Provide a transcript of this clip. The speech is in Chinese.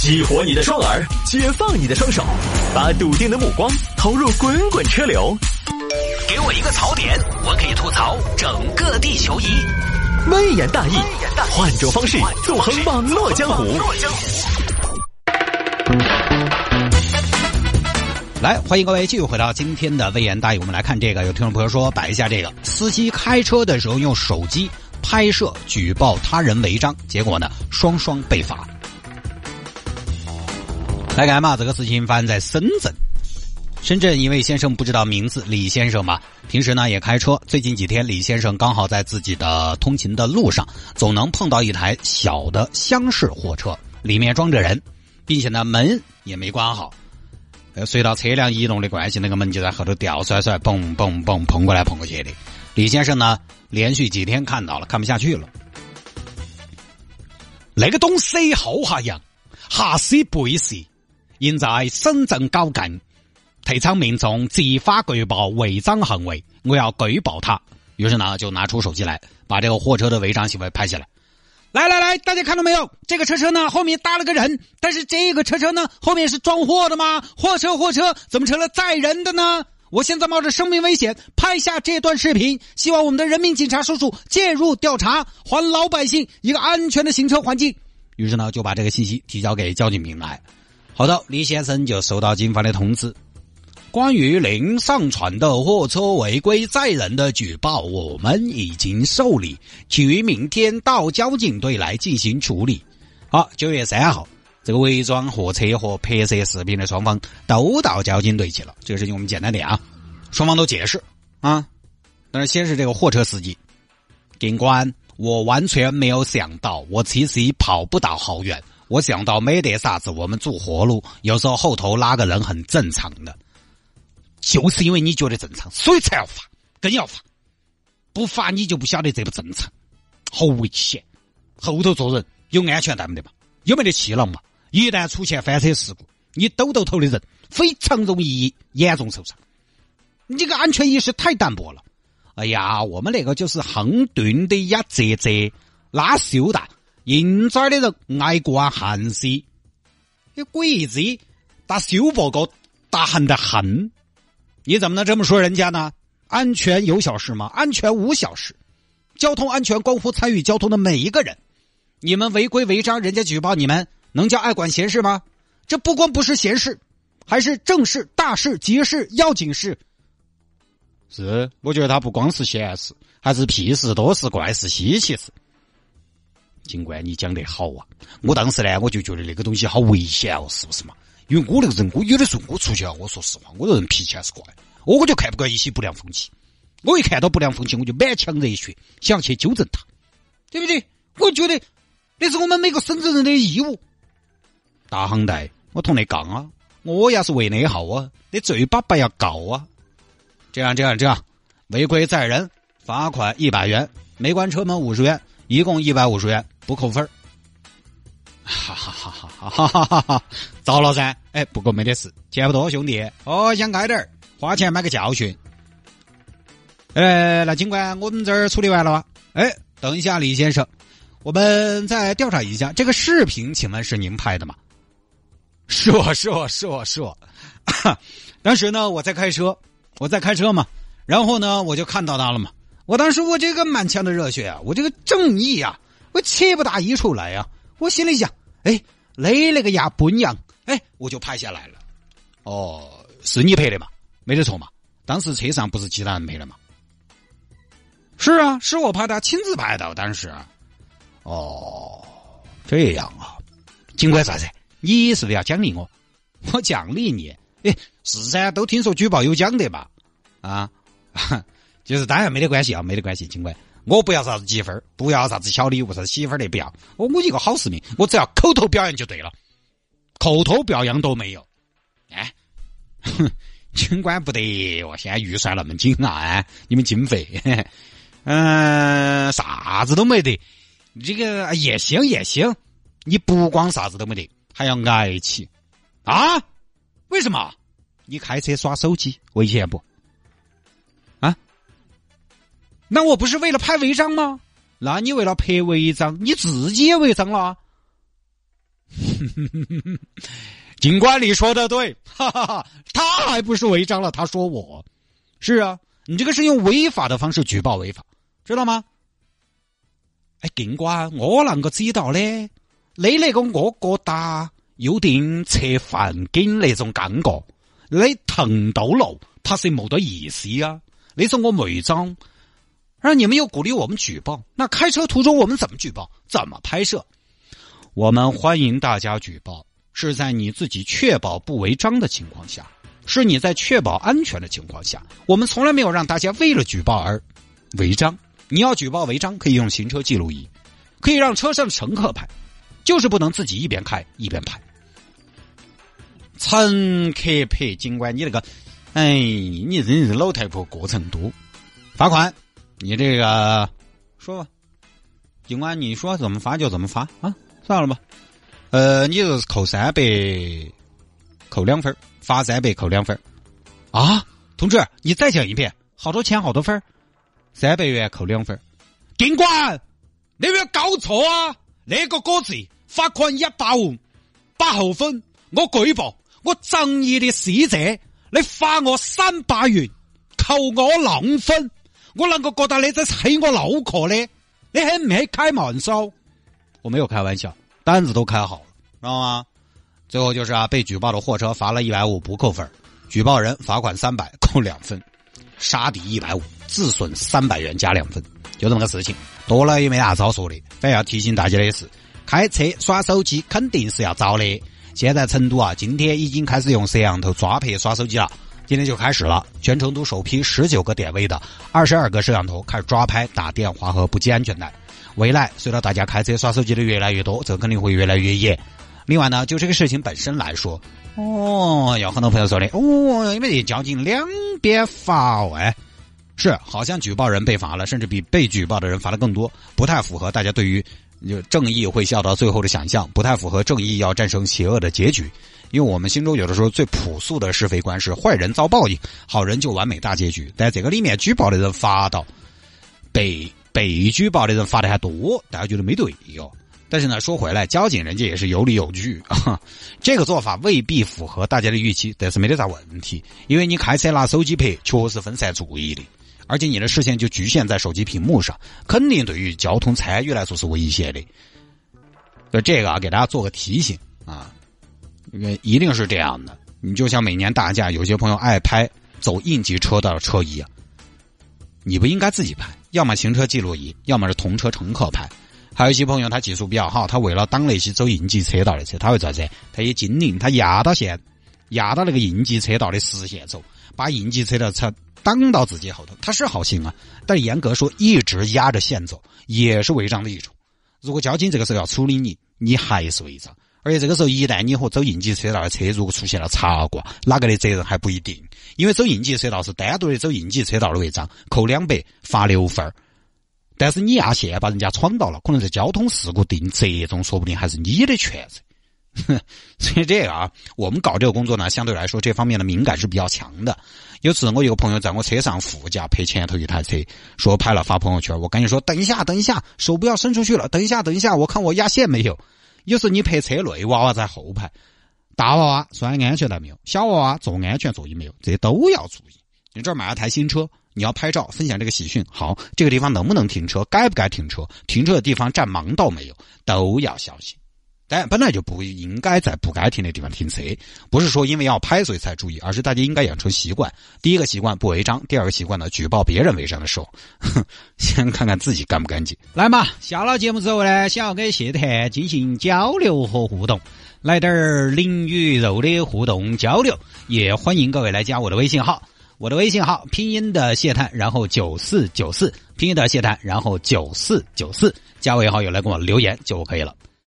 激活你的双耳，解放你的双手，把笃定的目光投入滚滚车流。给我一个槽点，我可以吐槽整个地球仪。微言大义，换种方式纵横网络江湖。来，欢迎各位继续回到今天的微言大义。我们来看这个，有听众朋友说摆一下这个司机开车的时候用手机拍摄举报他人违章，结果呢双双被罚。来看嘛，这个事情发生在深圳。深圳一位先生不知道名字，李先生嘛，平时呢也开车。最近几天，李先生刚好在自己的通勤的路上，总能碰到一台小的厢式货车，里面装着人，并且呢门也没关好。呃，随着车辆移动的关系，那个门就在后头掉摔摔，嘣嘣嘣，碰过来碰过去的。李先生呢，连续几天看到了，看不下去了。那个东西好吓人，吓死背死。因在深圳搞禁，提倡民众执法举报违章行为，我要举报他。于是呢，就拿出手机来，把这个货车的违章行为拍下来。来来来，大家看到没有？这个车车呢，后面搭了个人，但是这个车车呢，后面是装货的吗？货车货车怎么成了载人的呢？我现在冒着生命危险拍下这段视频，希望我们的人民警察叔叔介入调查，还老百姓一个安全的行车环境。于是呢，就把这个信息提交给交警平台。后头，李先生就收到警方的通知，关于您上传的货车违规载人的举报，我们已经受理，请于明天到交警队来进行处理。好，九月三号，这个伪装货车和拍摄视频的双方都到交警队去了。这个事情我们简单点啊，双方都解释啊。但是先是这个货车司机，警官，我完全没有想到，我其实跑不到好远。我想到没得啥子，我们走活路，有时候后头拉个人很正常的，就是因为你觉得正常，所以才要罚，更要罚，不罚你就不晓得这不正常，好危险。后头坐人有安全带没得嘛？有没得气囊嘛？一旦出现翻车事故，你兜兜头的人非常容易严重受伤。你这个安全意识太淡薄了。哎呀，我们那个就是横顿的呀，折折拉袖带。硬这儿的人爱管闲事，你鬼子打修报告打横的很，你怎么能这么说人家呢？安全有小事吗？安全无小事，交通安全关乎参与交通的每一个人。你们违规违章，人家举报你们，能叫爱管闲事吗？这不光不是闲事，还是正事、大事、急事、要紧事。是，我觉得他不光是闲事，还是屁事、多事、怪事、稀奇事。警官，你讲得好啊！我当时呢，我就觉得那个东西好危险哦，是不是嘛？因为我那个人，我有的时候我出去啊，我说实话，我这人脾气还是怪，我我就看不惯一些不良风气。我一看到不良风气，我就满腔热血，想去纠正他，对不对？我觉得那是我们每个深圳人的义务。大航代，我同你杠啊！我要是为内耗啊，你最把不要告啊！这样这样这样，违规载人，罚款一百元，没关车门五十元。一共一百五十元，不扣分哈哈哈哈哈哈哈哈！糟了噻！哎，不过没得事，钱不多，兄弟，哦，想开点儿，花钱买个教训。哎，那警官，我们这儿处理完了吗？哎，等一下，李先生，我们再调查一下，这个视频，请问是您拍的吗？是我是我是我是我。当时呢，我在开车，我在开车嘛，然后呢，我就看到他了嘛。我当时我这个满腔的热血啊，我这个正义啊，我切不大一出来呀。我心里想，哎，你那个牙不娘，哎，我就拍下来了。哦，是你拍的嘛？没得错嘛？当时车上不是其他人拍的嘛？是啊，是我拍的，亲自拍的。当时，哦，这样啊，警官啥子？你是不是要奖励我？我奖励你？哎，是噻，都听说举报有奖的吧？啊。就是当然没得关系啊，没得关系，警官，我不要啥子积分，不要啥子小礼物，啥子媳妇儿的不要，我我一个好市民，我只要口头表扬就对了，口头表扬都没有，哎，哼，警官不得，我现在预算那么紧啊，你们经费，嗯，啥子都没得，这个也行也行，你不光啥子都没得，还要挨起啊？为什么？你开车耍手机危险不？那我不是为了拍违章吗？那你为了拍违章，你自己也违章了。尽管你说的对，哈哈哈，他还不是违章了？他说我，是啊，你这个是用违法的方式举报违法，知道吗？哎，警官我啷个知道呢，你那个我觉得有点扯环境那种感觉，你腾到了，他是没得意思啊。你说我违章，而你们又鼓励我们举报，那开车途中我们怎么举报？怎么拍摄？我们欢迎大家举报。是在你自己确保不违章的情况下，是你在确保安全的情况下，我们从来没有让大家为了举报而违章。你要举报违章，可以用行车记录仪，可以让车上的乘客拍，就是不能自己一边开一边拍。乘客拍，尽管你那个，哎，你真是老太婆过程多，罚款，你这个说吧，警官你说怎么罚就怎么罚啊，算了吧。呃，你就是扣三百，扣两分罚三百，扣两分啊，同志，你再讲一遍，好多钱，好多分三百元扣两分警官，你有没有搞错啊？那个歌词罚款一百五，八后分，我举报，我仗义的使者，你罚我三百元，扣我两分，我啷个觉得你在黑我脑壳呢？你很没开玩笑？我没有开玩笑。单子都开好了，知道吗？最后就是啊，被举报的货车罚了一百五不扣分，举报人罚款三百扣两分，杀敌一百五，自损三百元加两分，就这么个事情。多了也没啥子好说的，反正要提醒大家的是，开车耍手机肯定是要遭的。现在成都啊，今天已经开始用摄像头抓拍耍手机了，今天就开始了。全成都首批十九个点位的二十二个摄像头开始抓拍打电话和不系安全带。未来随着大家开车耍手机的越来越多，这肯定会越来越严。另外呢，就这个事情本身来说，哦，有很多朋友说的，哦，因为交警两边罚，哎，是好像举报人被罚了，甚至比被举报的人罚的更多，不太符合大家对于正义会笑到最后的想象，不太符合正义要战胜邪恶的结局。因为我们心中有的时候最朴素的是非观是坏人遭报应，好人就完美大结局。在这个里面，举报的人发到被。被举报的人发的还多，大家觉得没对哟。但是呢，说回来，交警人家也是有理有据啊。这个做法未必符合大家的预期，但是没得啥问题。因为你开车拿手机拍，确实分散注意力，而且你的视线就局限在手机屏幕上，肯定对于交通参与来说是危险的。所以这个啊，给大家做个提醒啊，为一定是这样的。你就像每年大假，有些朋友爱拍走应急车道的车一样，你不应该自己拍。要么行车记录仪，要么是同车乘客拍。还有一些朋友他技术比较好，他为了挡那些走应急车道的车，他会咋子？他也精灵，他压到线，压到那个应急车道的实线走，把应急车道车挡到自己后头。他是好心啊，但严格说，一直压着线走也是违章的一种。如果交警这个时候要处理你，你还是违章。而且这个时候，一旦你和走应急车道的车如果出现了擦挂，哪个的责任还不一定。因为走应急车道是单独的走应急车道的违章，扣两百，罚六分儿。但是你压线把人家闯到了，可能在交通事故定责中，说不定还是你的全责。所以这个啊，我们搞这个工作呢，相对来说这方面的敏感是比较强的。有次我一个朋友在我车上副驾拍前头一台车，说拍了发朋友圈，我赶紧说等一下，等一下，手不要伸出去了，等一下，等一下，我看我压线没有。有时你拍车内，娃娃在后排，大娃娃拴安全带没有？小娃娃坐安全座椅没有？这都要注意。你这儿买了台新车，你要拍照分享这个喜讯。好，这个地方能不能停车？该不该停车？停车的地方占盲道没有？都要小心。但本来就不应该在不该停的地方停车，不是说因为要拍所以才注意，而是大家应该养成习惯。第一个习惯不违章，第二个习惯呢，举报别人违章的时候，先看看自己干不干净。来嘛，下了节目之后呢，想要跟谢谈进行交流和互动，来点儿灵与肉的互动交流，也欢迎各位来加我的微信号。我的微信号拼音的谢探，然后九四九四，拼音的谢探，然后九四九四，加为好友来跟我留言就可以了。